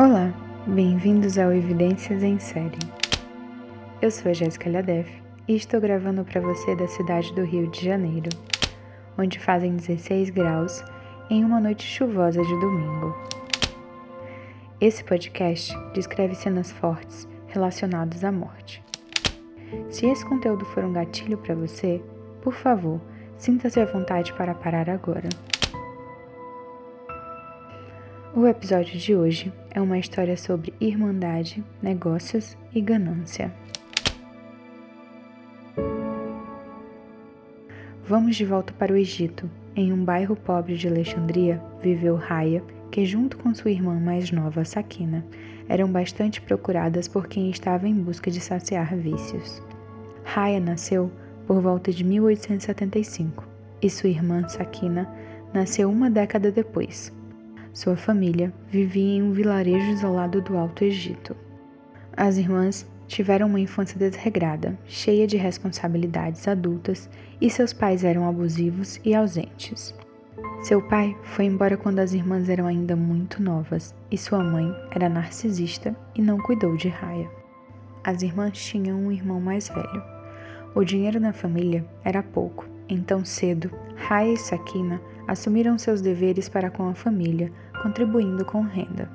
Olá, bem-vindos ao Evidências em Série. Eu sou a Jéssica Liadef e estou gravando para você da cidade do Rio de Janeiro, onde fazem 16 graus em uma noite chuvosa de domingo. Esse podcast descreve cenas fortes relacionadas à morte. Se esse conteúdo for um gatilho para você, por favor, sinta-se à vontade para parar agora. O episódio de hoje é uma história sobre irmandade, negócios e ganância. Vamos de volta para o Egito. Em um bairro pobre de Alexandria viveu Raya, que, junto com sua irmã mais nova, Sakina, eram bastante procuradas por quem estava em busca de saciar vícios. Raya nasceu por volta de 1875 e sua irmã, Sakina, nasceu uma década depois, sua família vivia em um vilarejo isolado do Alto Egito. As irmãs tiveram uma infância desregrada, cheia de responsabilidades adultas, e seus pais eram abusivos e ausentes. Seu pai foi embora quando as irmãs eram ainda muito novas, e sua mãe era narcisista e não cuidou de Raya. As irmãs tinham um irmão mais velho. O dinheiro na família era pouco, então cedo, Raya e Sakina assumiram seus deveres para com a família, contribuindo com renda.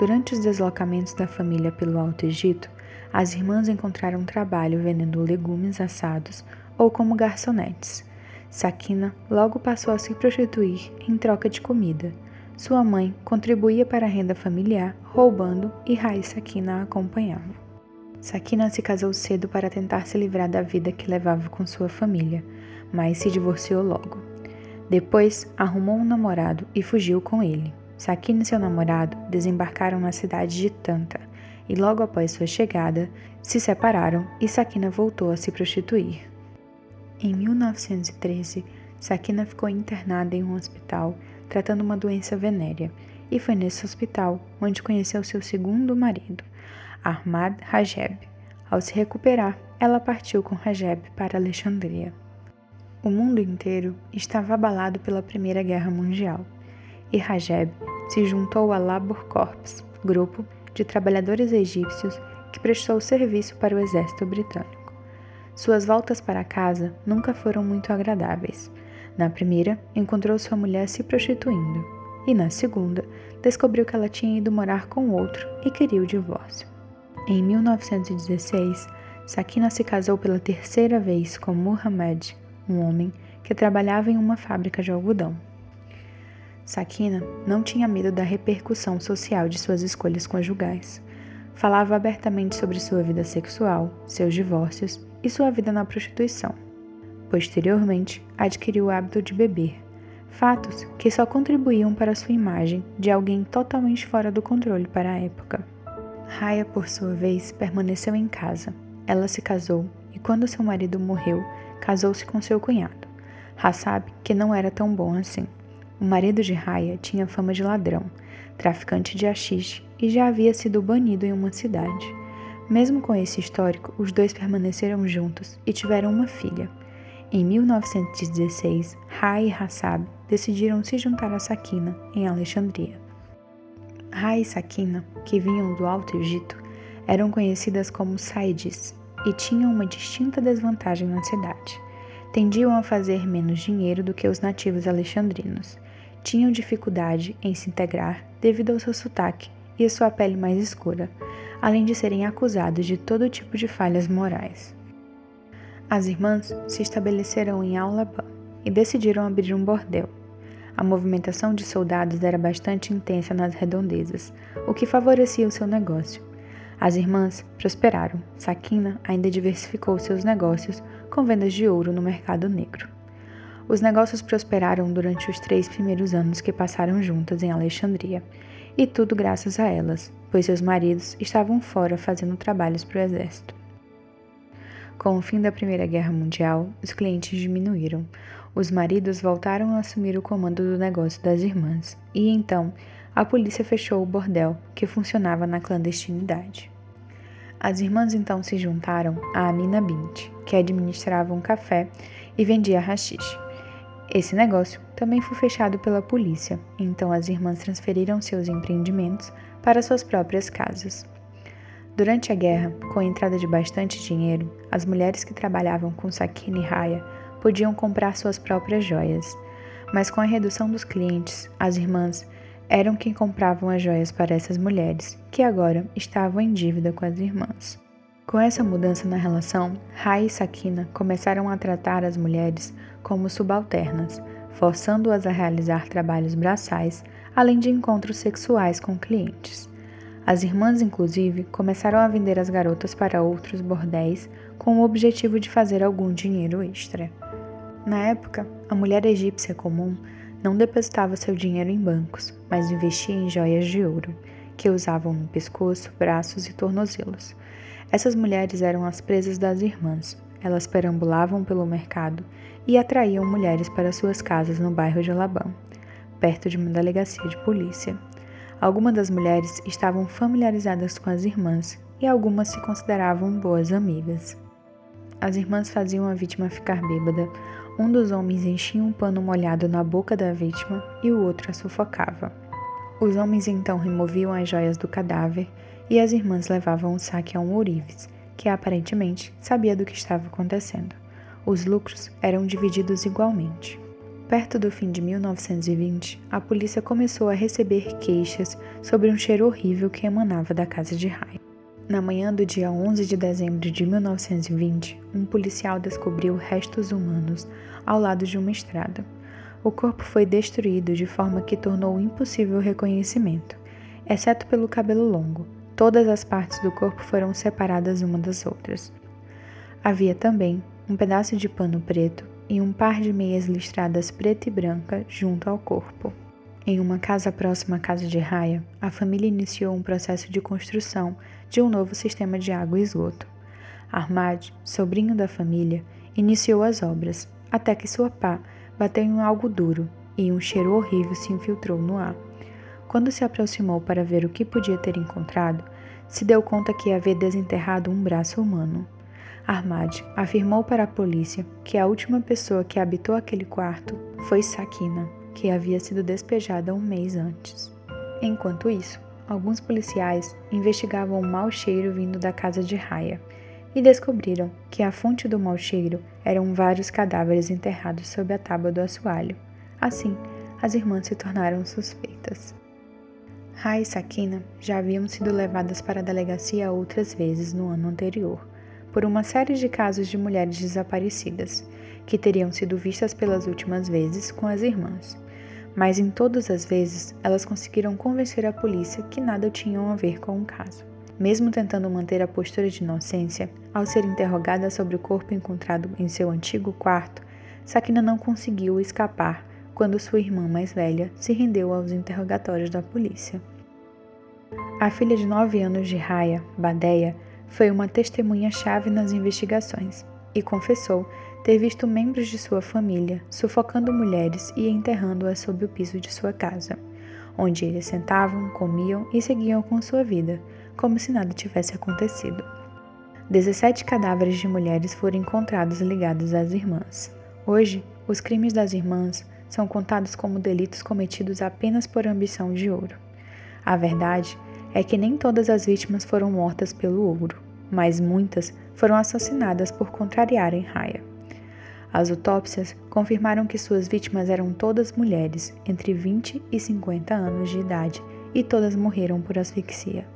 Durante os deslocamentos da família pelo Alto Egito, as irmãs encontraram trabalho vendendo legumes assados ou como garçonetes. Sakina logo passou a se prostituir em troca de comida. Sua mãe contribuía para a renda familiar, roubando e Rai Sakina a acompanhava. Sakina se casou cedo para tentar se livrar da vida que levava com sua família, mas se divorciou logo. Depois, arrumou um namorado e fugiu com ele. Sakina e seu namorado desembarcaram na cidade de Tanta e, logo após sua chegada, se separaram e Sakina voltou a se prostituir. Em 1913, Sakina ficou internada em um hospital tratando uma doença venérea e foi nesse hospital onde conheceu seu segundo marido, Ahmad Rajeb. Ao se recuperar, ela partiu com Rajeb para Alexandria. O mundo inteiro estava abalado pela Primeira Guerra Mundial e Rajeb se juntou a Labor Corps, grupo de trabalhadores egípcios que prestou serviço para o exército britânico. Suas voltas para casa nunca foram muito agradáveis. Na primeira, encontrou sua mulher se prostituindo, e na segunda, descobriu que ela tinha ido morar com outro e queria o divórcio. Em 1916, Sakina se casou pela terceira vez com Muhammad, um homem que trabalhava em uma fábrica de algodão. Sakina não tinha medo da repercussão social de suas escolhas conjugais. Falava abertamente sobre sua vida sexual, seus divórcios e sua vida na prostituição. Posteriormente, adquiriu o hábito de beber, fatos que só contribuíam para sua imagem de alguém totalmente fora do controle para a época. Raya, por sua vez, permaneceu em casa. Ela se casou e, quando seu marido morreu, casou-se com seu cunhado, Hassab, que não era tão bom assim. O marido de Raya tinha fama de ladrão, traficante de haxixe e já havia sido banido em uma cidade. Mesmo com esse histórico, os dois permaneceram juntos e tiveram uma filha. Em 1916, Rai e Hassab decidiram se juntar a Sakina em Alexandria. Rai e Sakina, que vinham do Alto Egito, eram conhecidas como Saides e tinham uma distinta desvantagem na cidade. Tendiam a fazer menos dinheiro do que os nativos alexandrinos. Tinham dificuldade em se integrar devido ao seu sotaque e a sua pele mais escura, além de serem acusados de todo tipo de falhas morais. As irmãs se estabeleceram em Aulabã e decidiram abrir um bordel. A movimentação de soldados era bastante intensa nas redondezas, o que favorecia o seu negócio, as irmãs prosperaram. Sakina ainda diversificou seus negócios com vendas de ouro no mercado negro. Os negócios prosperaram durante os três primeiros anos que passaram juntas em Alexandria, e tudo graças a elas, pois seus maridos estavam fora fazendo trabalhos para o exército. Com o fim da Primeira Guerra Mundial, os clientes diminuíram. Os maridos voltaram a assumir o comando do negócio das irmãs, e então a polícia fechou o bordel, que funcionava na clandestinidade. As irmãs então se juntaram a Amina Bint, que administrava um café e vendia rachixe. Esse negócio também foi fechado pela polícia, então as irmãs transferiram seus empreendimentos para suas próprias casas. Durante a guerra, com a entrada de bastante dinheiro, as mulheres que trabalhavam com Sakina e Raya podiam comprar suas próprias joias, mas com a redução dos clientes, as irmãs eram quem compravam as joias para essas mulheres, que agora estavam em dívida com as irmãs. Com essa mudança na relação, Rai e Sakina começaram a tratar as mulheres como subalternas, forçando-as a realizar trabalhos braçais, além de encontros sexuais com clientes. As irmãs, inclusive, começaram a vender as garotas para outros bordéis com o objetivo de fazer algum dinheiro extra. Na época, a mulher egípcia comum não depositava seu dinheiro em bancos, mas investia em joias de ouro, que usavam no pescoço, braços e tornozelos. Essas mulheres eram as presas das irmãs. Elas perambulavam pelo mercado e atraíam mulheres para suas casas no bairro de Alabama, perto de uma delegacia de polícia. Algumas das mulheres estavam familiarizadas com as irmãs e algumas se consideravam boas amigas. As irmãs faziam a vítima ficar bêbada. Um dos homens enchia um pano molhado na boca da vítima e o outro a sufocava. Os homens então removiam as joias do cadáver e as irmãs levavam o saque a um ourives, que aparentemente sabia do que estava acontecendo. Os lucros eram divididos igualmente. Perto do fim de 1920, a polícia começou a receber queixas sobre um cheiro horrível que emanava da casa de Rai. Na manhã do dia 11 de dezembro de 1920, um policial descobriu restos humanos ao lado de uma estrada. O corpo foi destruído de forma que tornou impossível o reconhecimento, exceto pelo cabelo longo, Todas as partes do corpo foram separadas uma das outras. Havia também um pedaço de pano preto e um par de meias listradas preta e branca junto ao corpo. Em uma casa próxima à casa de Raya, a família iniciou um processo de construção de um novo sistema de água e esgoto. Ahmad, sobrinho da família, iniciou as obras, até que sua pá bateu em algo duro e um cheiro horrível se infiltrou no ar. Quando se aproximou para ver o que podia ter encontrado, se deu conta que havia desenterrado um braço humano. Ahmad afirmou para a polícia que a última pessoa que habitou aquele quarto foi Sakina, que havia sido despejada um mês antes. Enquanto isso, alguns policiais investigavam o mau cheiro vindo da casa de Raya e descobriram que a fonte do mau cheiro eram vários cadáveres enterrados sob a tábua do assoalho. Assim, as irmãs se tornaram suspeitas. Rai e Sakina já haviam sido levadas para a delegacia outras vezes no ano anterior, por uma série de casos de mulheres desaparecidas, que teriam sido vistas pelas últimas vezes com as irmãs. Mas em todas as vezes, elas conseguiram convencer a polícia que nada tinham a ver com o caso. Mesmo tentando manter a postura de inocência, ao ser interrogada sobre o corpo encontrado em seu antigo quarto, Sakina não conseguiu escapar quando sua irmã mais velha se rendeu aos interrogatórios da polícia. A filha de nove anos de Raya, Badeia, foi uma testemunha-chave nas investigações e confessou ter visto membros de sua família sufocando mulheres e enterrando-as sob o piso de sua casa, onde eles sentavam, comiam e seguiam com sua vida, como se nada tivesse acontecido. 17 cadáveres de mulheres foram encontrados ligados às irmãs. Hoje, os crimes das irmãs são contados como delitos cometidos apenas por ambição de ouro. A verdade é que nem todas as vítimas foram mortas pelo ouro, mas muitas foram assassinadas por contrariarem Raya. As autópsias confirmaram que suas vítimas eram todas mulheres entre 20 e 50 anos de idade e todas morreram por asfixia.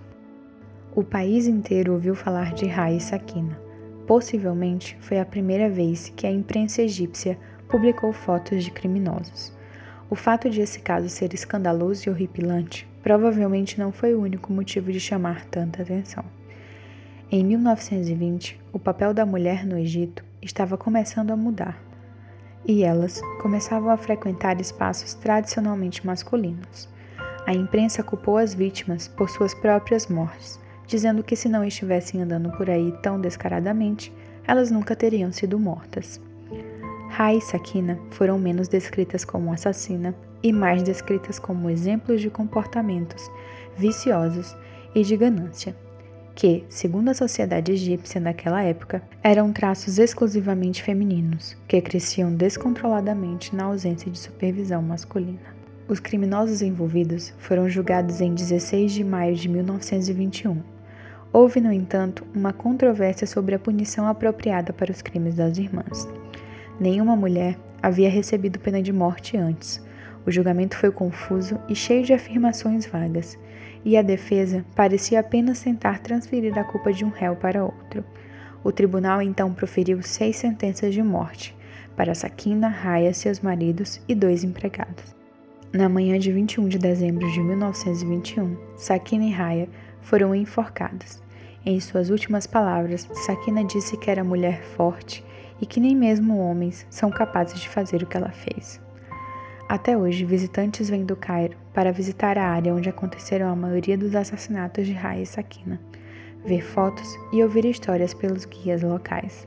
O país inteiro ouviu falar de e Sakina. Possivelmente foi a primeira vez que a imprensa egípcia publicou fotos de criminosos. O fato de esse caso ser escandaloso e horripilante provavelmente não foi o único motivo de chamar tanta atenção. Em 1920, o papel da mulher no Egito estava começando a mudar, e elas começavam a frequentar espaços tradicionalmente masculinos. A imprensa culpou as vítimas por suas próprias mortes, dizendo que se não estivessem andando por aí tão descaradamente, elas nunca teriam sido mortas. Rai e Sakina foram menos descritas como assassina e mais descritas como exemplos de comportamentos viciosos e de ganância, que, segundo a sociedade egípcia daquela época, eram traços exclusivamente femininos, que cresciam descontroladamente na ausência de supervisão masculina. Os criminosos envolvidos foram julgados em 16 de maio de 1921. Houve, no entanto, uma controvérsia sobre a punição apropriada para os crimes das irmãs. Nenhuma mulher havia recebido pena de morte antes. O julgamento foi confuso e cheio de afirmações vagas, e a defesa parecia apenas tentar transferir a culpa de um réu para outro. O tribunal então proferiu seis sentenças de morte para Sakina, Raya, seus maridos e dois empregados. Na manhã de 21 de dezembro de 1921, Sakina e Raya foram enforcados. Em suas últimas palavras, Sakina disse que era mulher forte e que nem mesmo homens são capazes de fazer o que ela fez. Até hoje, visitantes vêm do Cairo para visitar a área onde aconteceram a maioria dos assassinatos de Raya e Sakina, ver fotos e ouvir histórias pelos guias locais.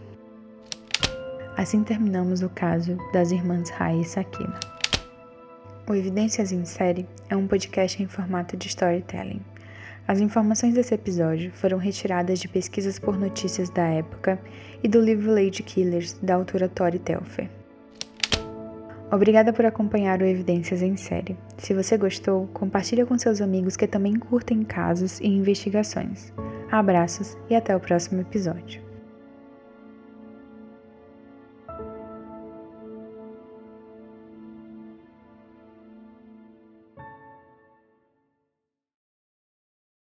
Assim terminamos o caso das irmãs Raya e Sakina. O Evidências em Série é um podcast em formato de storytelling. As informações desse episódio foram retiradas de pesquisas por notícias da época e do livro Lady Killers, da autora Tori Telfer. Obrigada por acompanhar o Evidências em Série. Se você gostou, compartilhe com seus amigos que também curtem casos e investigações. Abraços e até o próximo episódio.